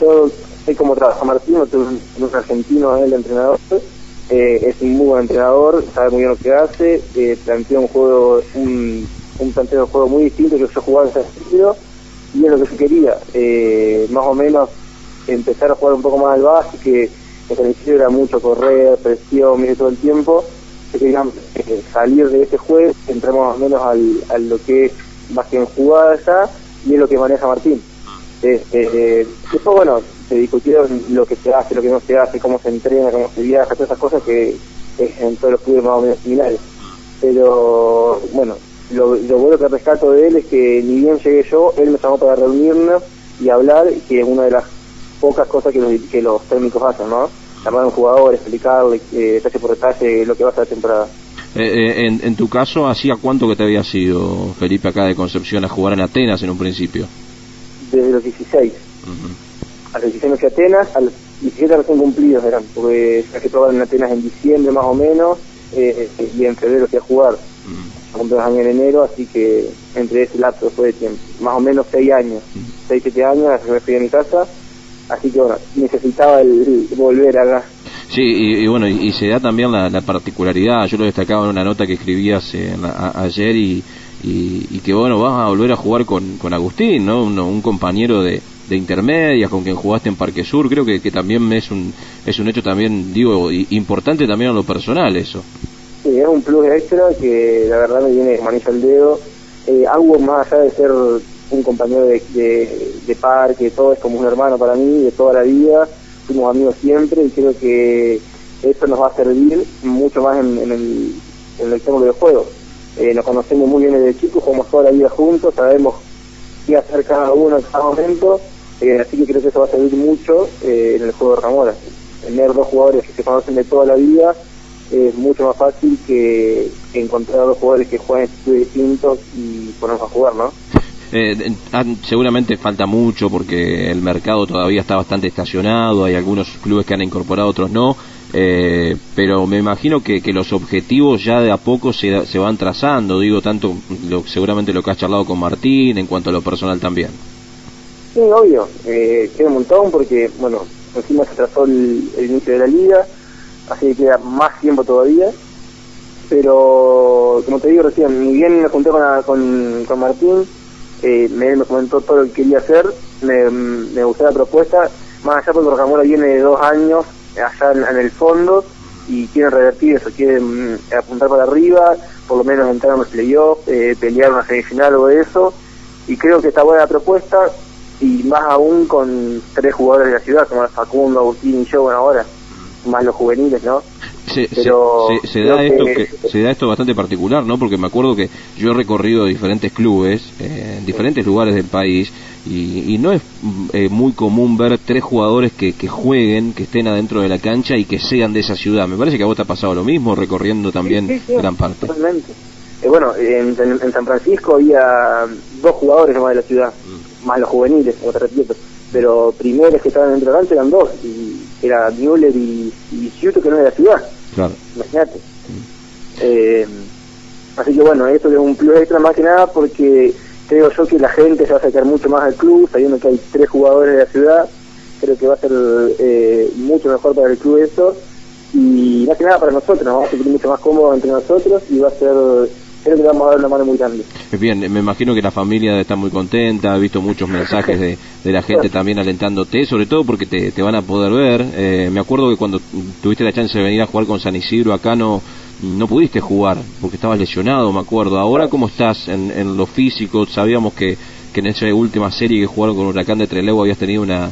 yo sé cómo trabaja Martín, no tengo un, un argentino, el entrenador, eh, es un muy buen entrenador, sabe muy bien lo que hace, eh, plantea un juego, un, un planteo de juego muy distinto que yo jugaba en ese sentido, y es lo que yo quería, eh, más o menos empezar a jugar un poco más al básquet, que en el inicio era mucho correr, presión, mire todo el tiempo, queríamos eh, salir de ese juego, entramos más o menos al, a lo que es más que en jugada ya, y es lo que maneja Martín. Eh, después, bueno, se discutieron lo que se hace, lo que no se hace, cómo se entrena, cómo se viaja, todas esas cosas que es en todos los clubes más o menos similares. Pero, bueno, lo, bueno que rescato de él es que ni bien llegué yo, él me llamó para reunirnos y hablar, que es una de las pocas cosas que los, que los técnicos hacen, ¿no? Llamar a un jugador, explicarle eh, detalle por detalle lo que va a hacer la temporada. Eh, eh, en, en tu caso, ¿hacía cuánto que te había ido, Felipe, acá de Concepción a jugar en Atenas en un principio? Desde los 16. A los 16 me fui a Atenas, a los 17 recién cumplidos eran, porque ya que probar en Atenas en diciembre más o menos, eh, eh, y en febrero fui a jugar. Cumplí dos años en enero, así que entre ese lapso fue de tiempo. Más o menos 6 años, 6, 7 años, me fui a mi casa. Así que bueno, necesitaba el, el volver acá. Sí, y, y bueno, y, y se da también la, la particularidad, yo lo destacaba en una nota que escribías eh, en la- a- ayer y, y, y que bueno, vas a volver a jugar con, con Agustín, ¿no? Un, compañero de, de intermedias con quien jugaste en Parque Sur, creo que, que también es un, es un hecho también, digo, importante también en lo personal eso. Sí, es un plus extra que la verdad me viene de manilla al dedo. Eh, más allá de ser un compañero de, de, de parque, todo es como un hermano para mí de toda la vida. Fuimos amigos siempre y creo que eso nos va a servir mucho más en, en el, en el tema de los juegos. Eh, nos conocemos muy bien desde chicos, jugamos toda la vida juntos, sabemos qué hacer cada uno en cada momento, eh, así que creo que eso va a servir mucho eh, en el juego de Ramora. Tener dos jugadores que se conocen de toda la vida es mucho más fácil que encontrar dos jugadores que juegan en distintos y ponernos a jugar, ¿no? Eh, ah, seguramente falta mucho porque el mercado todavía está bastante estacionado, hay algunos clubes que han incorporado, otros no, eh, pero me imagino que, que los objetivos ya de a poco se, se van trazando, digo, tanto lo, seguramente lo que has charlado con Martín en cuanto a lo personal también. Sí, obvio, eh, queda un montón porque, bueno, encima se trazó el, inicio de la liga, así que queda más tiempo todavía, pero como te digo recién, ni bien me junté con, la- con, Martín, eh, me, me comentó todo lo que quería hacer, me, me gustó la propuesta, más allá porque Rocamora viene de dos años allá en, en el fondo y quieren revertir eso, quieren mm, apuntar para arriba, por lo menos entrar en los playoffs, eh, pelear una semifinal o eso, y creo que está buena la propuesta, y más aún con tres jugadores de la ciudad, como Facundo, Agustín y yo, bueno, ahora, más los juveniles, ¿no? Se, Pero se- da esto que- que, se da esto bastante particular, ¿no? Porque me acuerdo que yo he recorrido diferentes clubes eh, en diferentes lugares del país y, y no es mm, eh, muy común ver tres jugadores que, que jueguen, que estén adentro de la cancha y que sean de esa ciudad. Me parece que a vos te ha pasado lo mismo recorriendo también Sí, sí, sí, gran parte. Totalmente. Eh, bueno, en, en- en San Francisco había dos jugadores nomás de la ciudad, Mm. más los juveniles, como te repito, pero primeros que estaban dentro de la cancha eran dos, y era Müller y, y Ciuto, que no era de la ciudad, Claro. imagínate. Eh, así que bueno, esto es un plus extra más que nada porque creo yo que la gente se va a acercar mucho más al club, sabiendo que hay tres jugadores de la ciudad, creo que va a ser eh, mucho mejor para el club eso, y más que nada para nosotros, nos vamos a sentir mucho más cómodos entre nosotros y va a ser, creo que vamos a dar una mano muy grande. Bien, me imagino que la familia está muy contenta, he visto muchos mensajes de, de la gente también alentándote, sobre todo porque te, te van a poder ver. Eh, me acuerdo que cuando tuviste la chance de venir a jugar con San Isidro acá no, no pudiste jugar porque estabas lesionado, me acuerdo. Ahora, ¿cómo estás en, en lo físico? Sabíamos que, que en esa última serie que jugaron con Huracán de Trelew habías tenido una,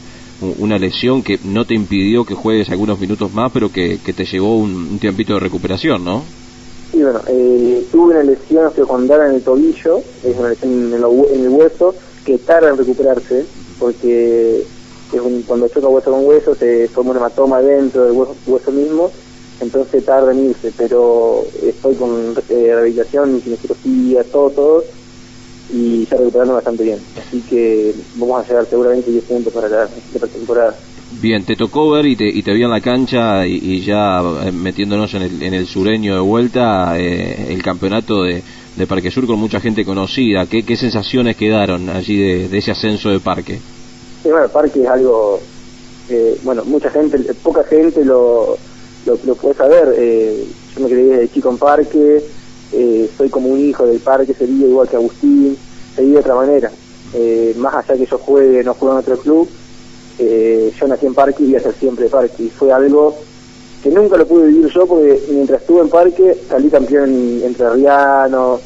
una lesión que no te impidió que juegues algunos minutos más, pero que, que te llevó un, tiempito de recuperación, ¿no? Y bueno, eh, tuve una lesión osteocondylar en el tobillo, es una lesión en, hue- en el hueso, que tarda en recuperarse, porque es un- cuando choca hueso con hueso se forma un hematoma dentro del hueso, hueso mismo, entonces tarda en irse, pero estoy con eh, rehabilitación, kinesiología, todo, todo, y ya recuperando bastante bien. Así que vamos a llegar seguramente 10 puntos para la, la temporada. Bien, te tocó ver y te, y te vi en la cancha y, y ya eh, metiéndonos en el, en el sureño de vuelta, eh, el campeonato de, de Parque Sur con mucha gente conocida. ¿Qué, qué sensaciones quedaron allí de, de ese ascenso de Parque? Sí, bueno, parque es algo eh, bueno, mucha gente, poca gente lo, lo, puede saber. Eh, yo me crié desde chico en parque, eh, soy como un hijo del parque, sería igual que Agustín, sería de otra manera. Eh, más allá que yo juegue, no juegue en otro club, eh, yo nací en parque y voy a ser siempre parque. Y fue algo que nunca lo pude vivir yo porque mientras estuve en parque salí campeón en, entre Riano,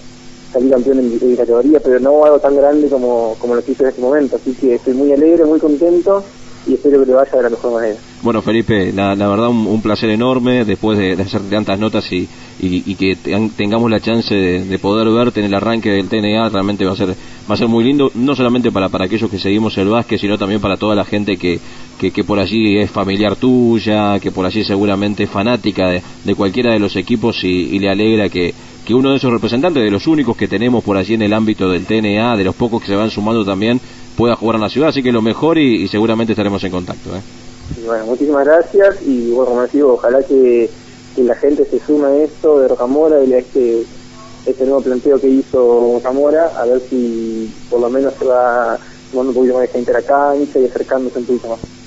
salí campeón en, mi categoría, pero no algo tan grande como, como lo hice en este momento. Así que estoy muy alegre, muy contento y espero que te vaya de la mejor manera. Bueno, Felipe, la, verdad un, placer enorme después de, hacer tantas notas y, y, que tengamos la chance de, poder verte en el arranque del TNA, realmente va a ser va a ser muy lindo, no solamente para, para aquellos que seguimos el básquet, sino también para toda la gente que, que, por allí es familiar tuya, que por allí seguramente es fanática de, cualquiera de los equipos y, le alegra que, que uno de esos representantes, de los únicos que tenemos por allí en el ámbito del TNA, de los pocos que se van sumando también, pueda jugar en la ciudad. Así que lo mejor y, seguramente estaremos en contacto. ¿eh? Bueno, muchísimas gracias y bueno, como digo, ojalá que, la gente se sume a esto de Rocamora y a este, este nuevo planteo que hizo Rocamora, a ver si por lo menos se va tomando un poquito más de gente y acercándose un poquito más.